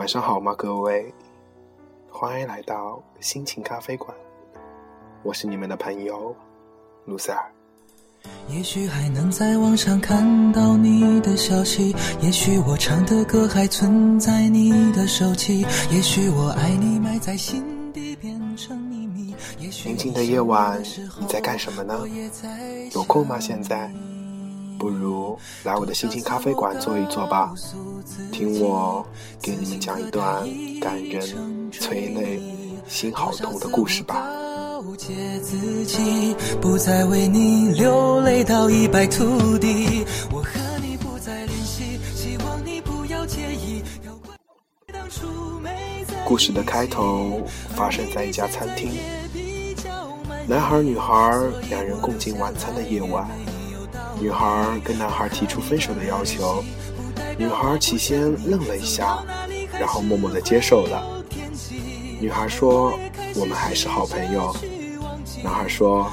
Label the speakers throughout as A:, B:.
A: 晚上好吗，各位？欢迎来到心情咖啡馆，我是你们的朋友卢塞尔。
B: 也许还能在网上看到你的消息，也许我唱的歌还存在你的手机，也许我爱你埋在心底变成秘密。
A: 宁静的夜晚，你在干什么呢？有空吗？现在？不如来我的心情咖啡馆坐一坐吧，听我给你们讲一段感人、催泪、心好痛的故事吧。故事的开头发生在一家餐厅，男孩女孩两人共进晚餐的夜晚。女孩跟男孩提出分手的要求，女孩起先愣了一下，然后默默的接受了。女孩说：“我们还是好朋友。”男孩说：“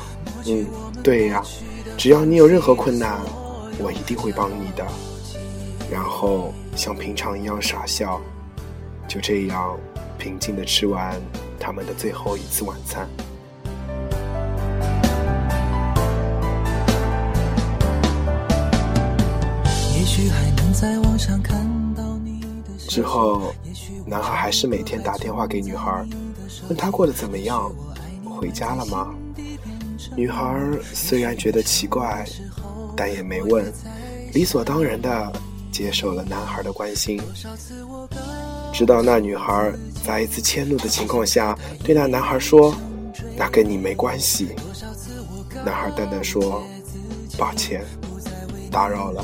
A: 嗯，对呀，只要你有任何困难，我一定会帮你的。”然后像平常一样傻笑，就这样平静的吃完他们的最后一次晚餐。之后，男孩还是每天打电话给女孩，问她过得怎么样，回家了吗？女孩虽然觉得奇怪，但也没问，理所当然的接受了男孩的关心。直到那女孩在一次迁怒的情况下对那男孩说：“那跟你没关系。”男孩淡淡说：“抱歉，打扰了。”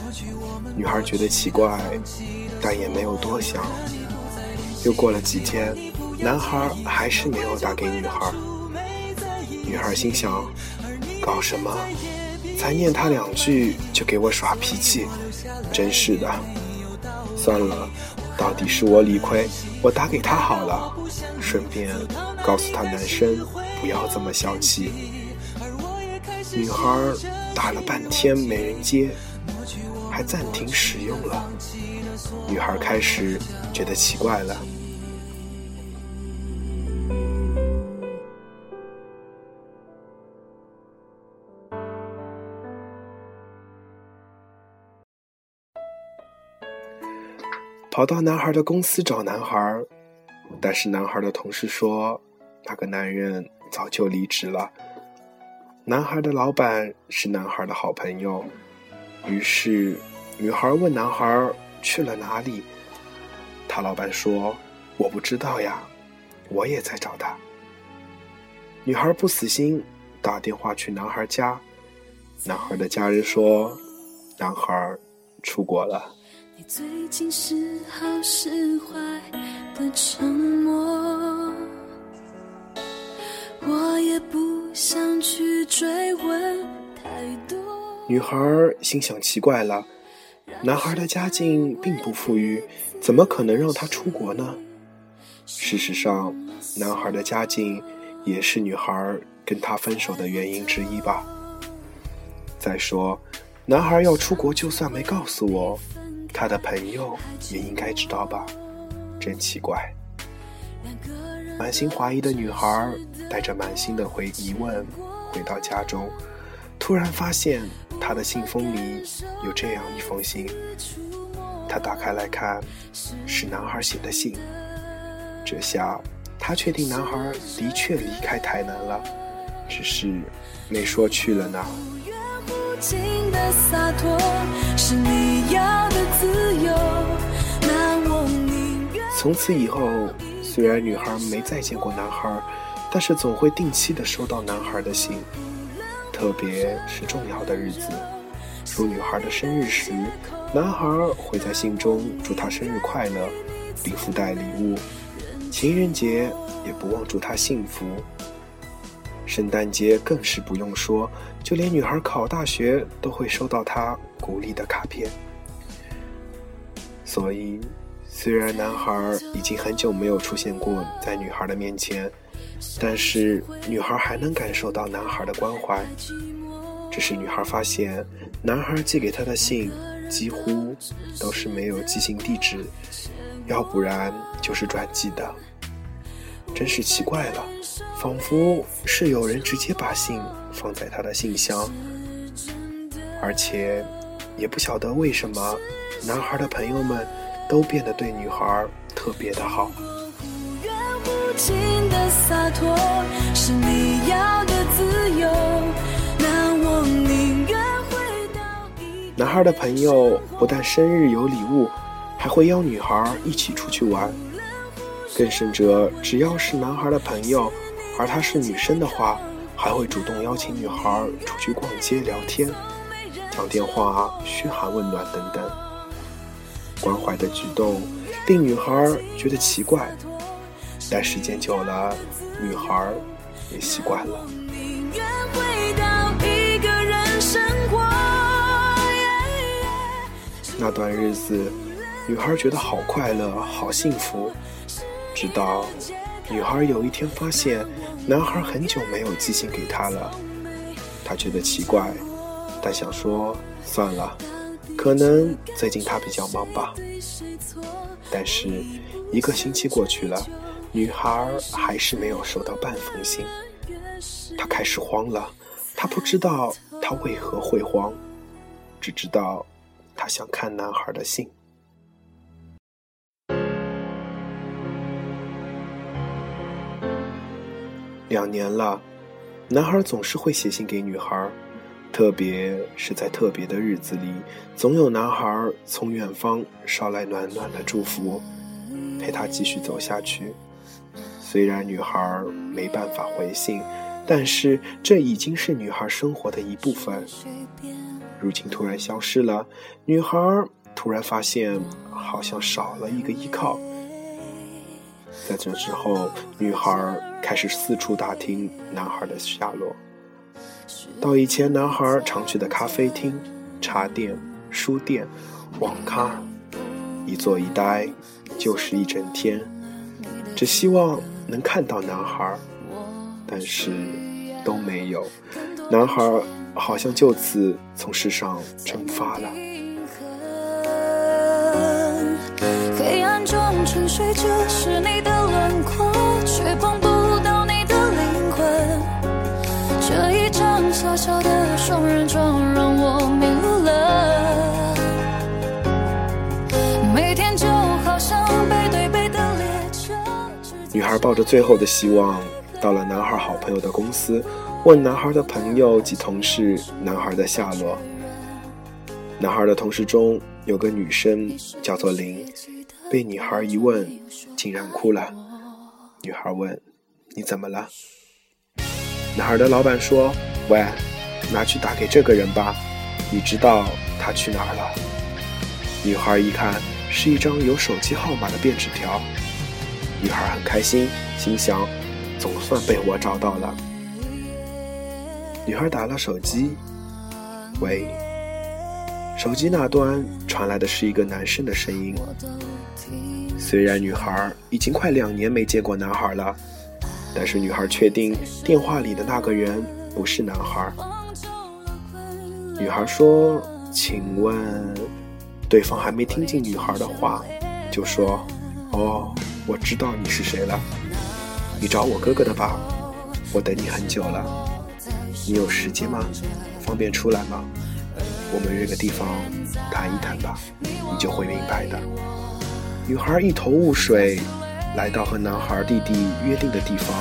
A: 女孩觉得奇怪，但也没有多想。又过了几天，男孩还是没有打给女孩。女孩心想：搞什么？才念他两句就给我耍脾气，真是的。算了，到底是我理亏，我打给他好了，顺便告诉他男生不要这么小气。女孩打了半天没人接。还暂停使用了，女孩开始觉得奇怪了。跑到男孩的公司找男孩，但是男孩的同事说，那个男人早就离职了。男孩的老板是男孩的好朋友。于是，女孩问男孩去了哪里。他老板说：“我不知道呀，我也在找他。”女孩不死心，打电话去男孩家。男孩的家人说：“男孩出国了。”你最近是好是坏的沉默，我也不想去追问。女孩心想：奇怪了，男孩的家境并不富裕，怎么可能让他出国呢？事实上，男孩的家境也是女孩跟他分手的原因之一吧。再说，男孩要出国，就算没告诉我，他的朋友也应该知道吧？真奇怪。满心怀疑的女孩带着满心的回疑问回到家中。突然发现，他的信封里有这样一封信。他打开来看，是男孩写的信。这下，他确定男孩的确离开台南了，只是没说去了哪。从此以后，虽然女孩没再见过男孩，但是总会定期的收到男孩的信。特别是重要的日子，如女孩的生日时，男孩会在信中祝她生日快乐，并附带礼物。情人节也不忘祝她幸福。圣诞节更是不用说，就连女孩考大学都会收到她鼓励的卡片。所以，虽然男孩已经很久没有出现过在女孩的面前，但是女孩还能感受到男孩的关怀。只是女孩发现，男孩寄给她的信几乎都是没有寄信地址，要不然就是转寄的。真是奇怪了，仿佛是有人直接把信放在他的信箱，而且也不晓得为什么，男孩的朋友们都变得对女孩特别的好。男孩的朋友不但生日有礼物，还会邀女孩一起出去玩。更甚者，只要是男孩的朋友，而她是女生的话，还会主动邀请女孩出去逛街、聊天、讲电话、嘘寒问暖等等。关怀的举动令女孩觉得奇怪，但时间久了，女孩也习惯了。那段日子，女孩觉得好快乐，好幸福。直到女孩有一天发现，男孩很久没有寄信给她了，她觉得奇怪，但想说算了，可能最近他比较忙吧。但是一个星期过去了，女孩还是没有收到半封信，她开始慌了。她不知道她为何会慌，只知道她想看男孩的信。两年了，男孩总是会写信给女孩，特别是在特别的日子里，总有男孩从远方捎来暖暖的祝福，陪他继续走下去。虽然女孩没办法回信，但是这已经是女孩生活的一部分。如今突然消失了，女孩突然发现好像少了一个依靠。在这之后，女孩开始四处打听男孩的下落，到以前男孩常去的咖啡厅、茶店、书店、网咖，一坐一待就是一整天，只希望能看到男孩，但是都没有，男孩好像就此从世上蒸发了。黑暗中沉睡着是你的轮廓，却碰不到你的灵魂。这一张小小的孩抱着最后的希望，到了男孩好朋友的公司，问男孩的朋友及同事男孩的下落。男孩的同事中有个女生叫做林。被女孩一问，竟然哭了。女孩问：“你怎么了？”男孩的老板说：“喂，拿去打给这个人吧，你知道他去哪儿了？”女孩一看，是一张有手机号码的便纸条。女孩很开心，心想：“总算被我找到了。”女孩打了手机：“喂。”手机那端传来的是一个男生的声音。虽然女孩已经快两年没见过男孩了，但是女孩确定电话里的那个人不是男孩。女孩说：“请问？”对方还没听进女孩的话，就说：“哦，我知道你是谁了，你找我哥哥的吧？我等你很久了，你有时间吗？方便出来吗？我们约个地方谈一谈吧，你就会明白的。”女孩一头雾水，来到和男孩弟弟约定的地方。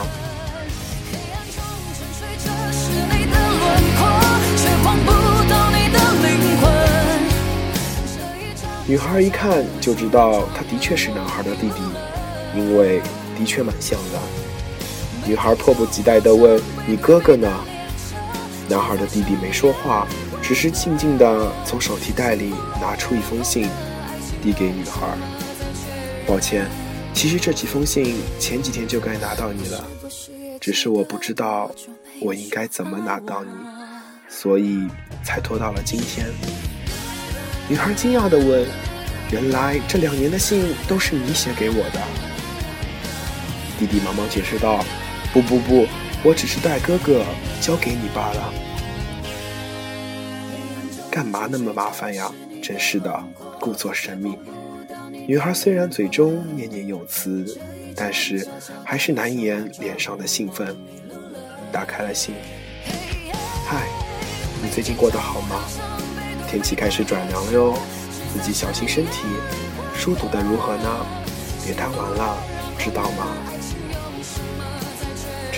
A: 女孩一看就知道他的确是男孩的弟弟，因为的确蛮像的。女孩迫不及待地问：“你哥哥呢？”男孩的弟弟没说话，只是静静地从手提袋里拿出一封信，递给女孩。抱歉，其实这几封信前几天就该拿到你了，只是我不知道我应该怎么拿到你，所以才拖到了今天。女孩惊讶地问：“原来这两年的信都是你写给我的？”弟弟忙忙解释道：“不不不，我只是代哥哥交给你罢了。干嘛那么麻烦呀？真是的，故作神秘。”女孩虽然嘴中念念有词，但是还是难掩脸上的兴奋。打开了信：“嗨，你最近过得好吗？”天气开始转凉了哟，自己小心身体。书读得如何呢？别贪玩了，知道吗？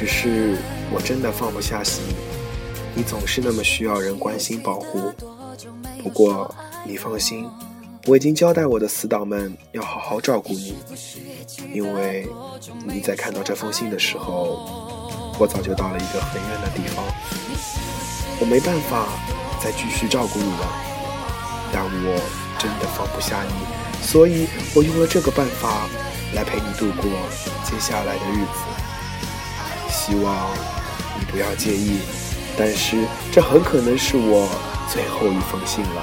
A: 只是我真的放不下心，你总是那么需要人关心保护。不过你放心，我已经交代我的死党们要好好照顾你，因为你在看到这封信的时候，我早就到了一个很远的地方，我没办法。再继续照顾你了，但我真的放不下你，所以我用了这个办法来陪你度过接下来的日子。希望你不要介意，但是这很可能是我最后一封信了，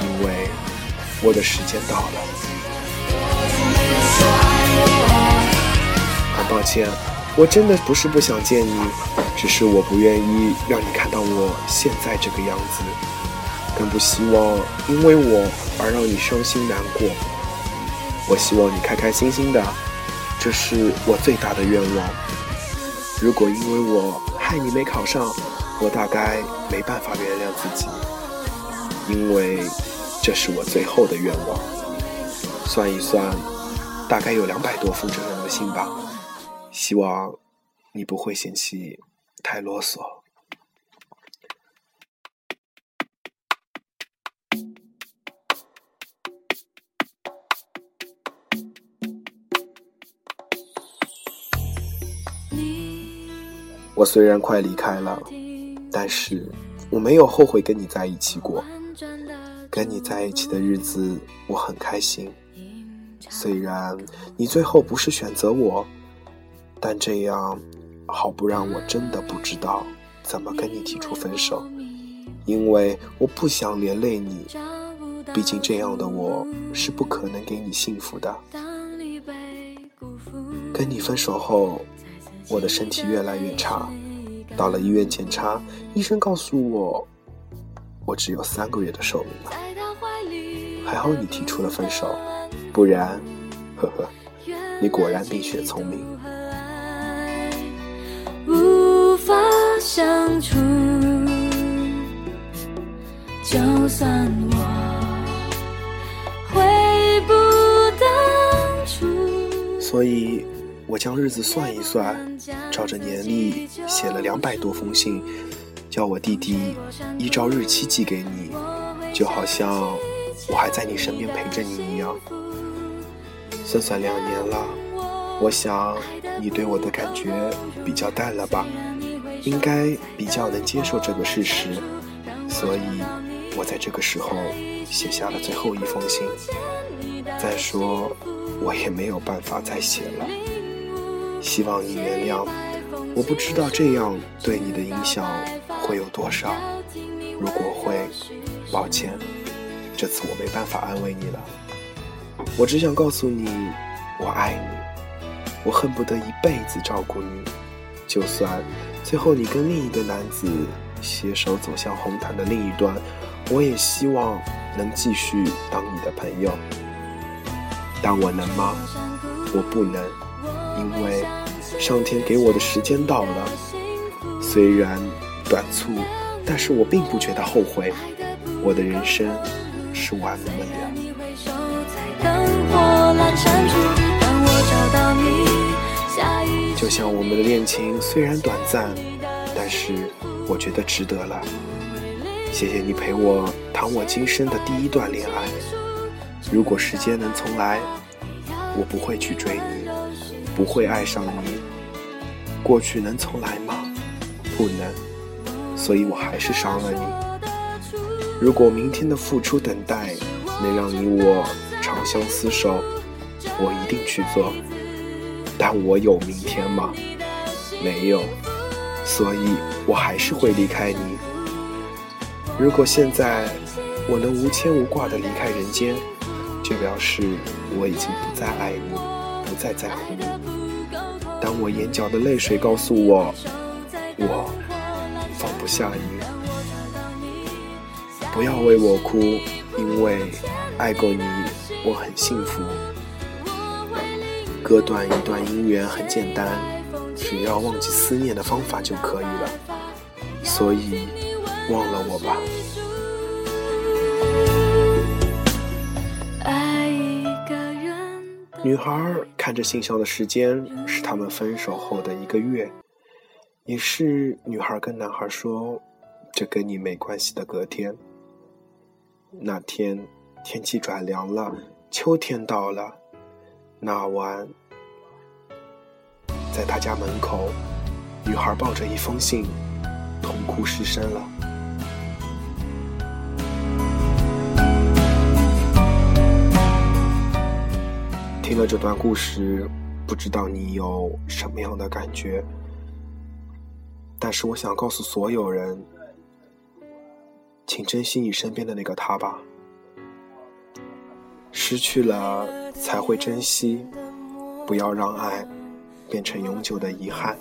A: 因为我的时间到了。很抱歉。我真的不是不想见你，只是我不愿意让你看到我现在这个样子，更不希望因为我而让你伤心难过。我希望你开开心心的，这是我最大的愿望。如果因为我害你没考上，我大概没办法原谅自己，因为这是我最后的愿望。算一算，大概有两百多封这样的信吧。希望你不会嫌弃太啰嗦。我虽然快离开了，但是我没有后悔跟你在一起过。跟你在一起的日子我很开心，虽然你最后不是选择我。但这样，好不让我真的不知道怎么跟你提出分手，因为我不想连累你。毕竟这样的我是不可能给你幸福的。跟你分手后，我的身体越来越差，到了医院检查，医生告诉我，我只有三个月的寿命了。还好你提出了分手，不然，呵呵，你果然冰雪聪明。无法相处，就算我回不当初。所以，我将日子算一算，照着年历写了两百多封信，叫我弟弟依照日期寄给你，就好像我还在你身边陪着你一样。算算两年了，我想你对我的感觉比较淡了吧。应该比较能接受这个事实，所以我在这个时候写下了最后一封信。再说，我也没有办法再写了。希望你原谅，我不知道这样对你的影响会有多少。如果会，抱歉，这次我没办法安慰你了。我只想告诉你，我爱你，我恨不得一辈子照顾你，就算。最后，你跟另一个男子携手走向红毯的另一端，我也希望能继续当你的朋友。但我能吗？我不能，因为上天给我的时间到了。虽然短促，但是我并不觉得后悔。我的人生是完美的。就像我们的恋情虽然短暂，但是我觉得值得了。谢谢你陪我谈我今生的第一段恋爱。如果时间能重来，我不会去追你，不会爱上你。过去能重来吗？不能，所以我还是伤了你。如果明天的付出等待能让你我长相厮守，我一定去做。但我有明天吗？没有，所以我还是会离开你。如果现在我能无牵无挂的离开人间，就表示我已经不再爱你，不再在乎。当我眼角的泪水告诉我，我放不下你。不要为我哭，因为爱过你，我很幸福。割断一段姻缘很简单，只要忘记思念的方法就可以了。所以，忘了我吧。女孩看着信箱的时间，是他们分手后的一个月，也是女孩跟男孩说“这跟你没关系”的隔天。那天天气转凉了，秋天到了。那晚，在他家门口，女孩抱着一封信，痛哭失声了。听了这段故事，不知道你有什么样的感觉？但是我想告诉所有人。请珍惜你身边的那个他吧，失去了才会珍惜，不要让爱变成永久的遗憾。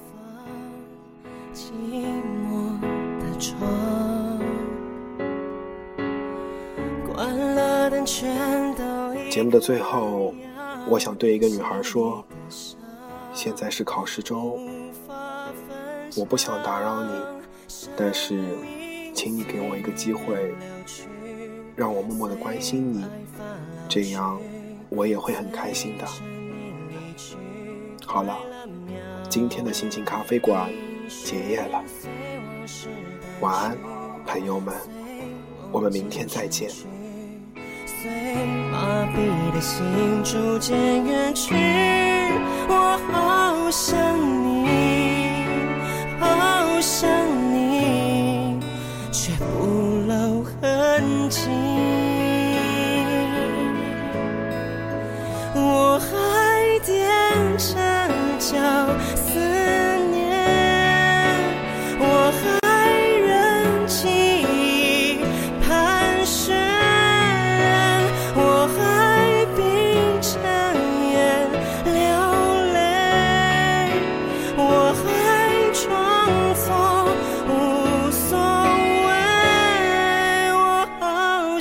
A: 节目的最后，我想对一个女孩说：现在是考试周，我不想打扰你，但是。请你给我一个机会，让我默默的关心你，这样我也会很开心的。好了，今天的心情咖啡馆结业了，晚安，朋友们，我们明天再见。随麻痹的心逐渐远去。我好想你好想你却不露痕
C: 迹。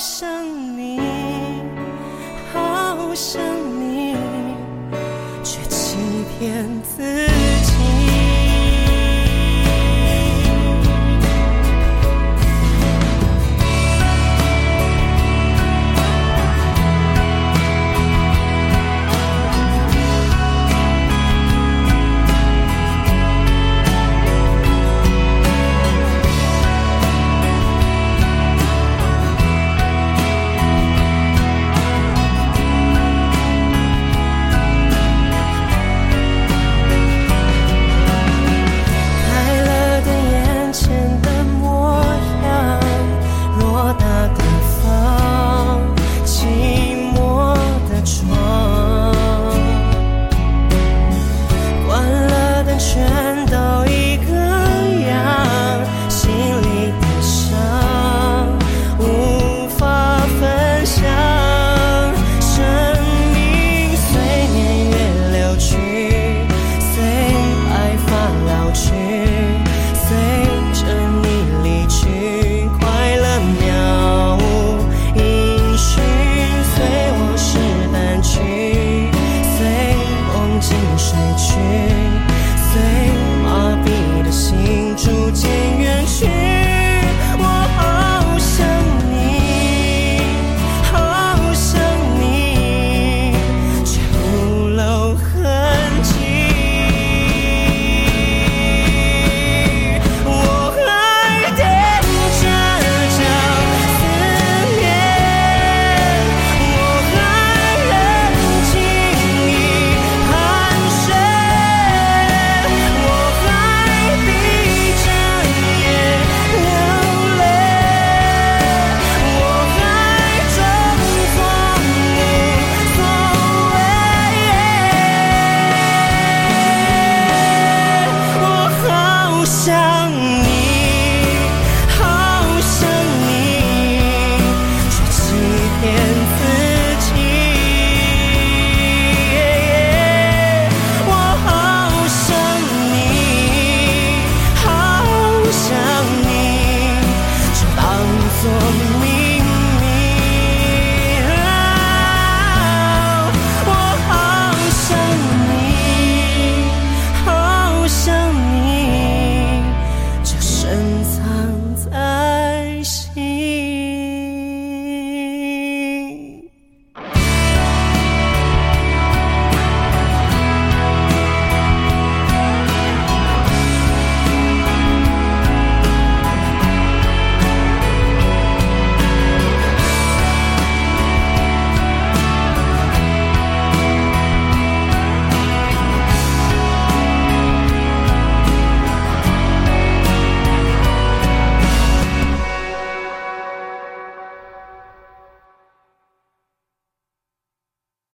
C: so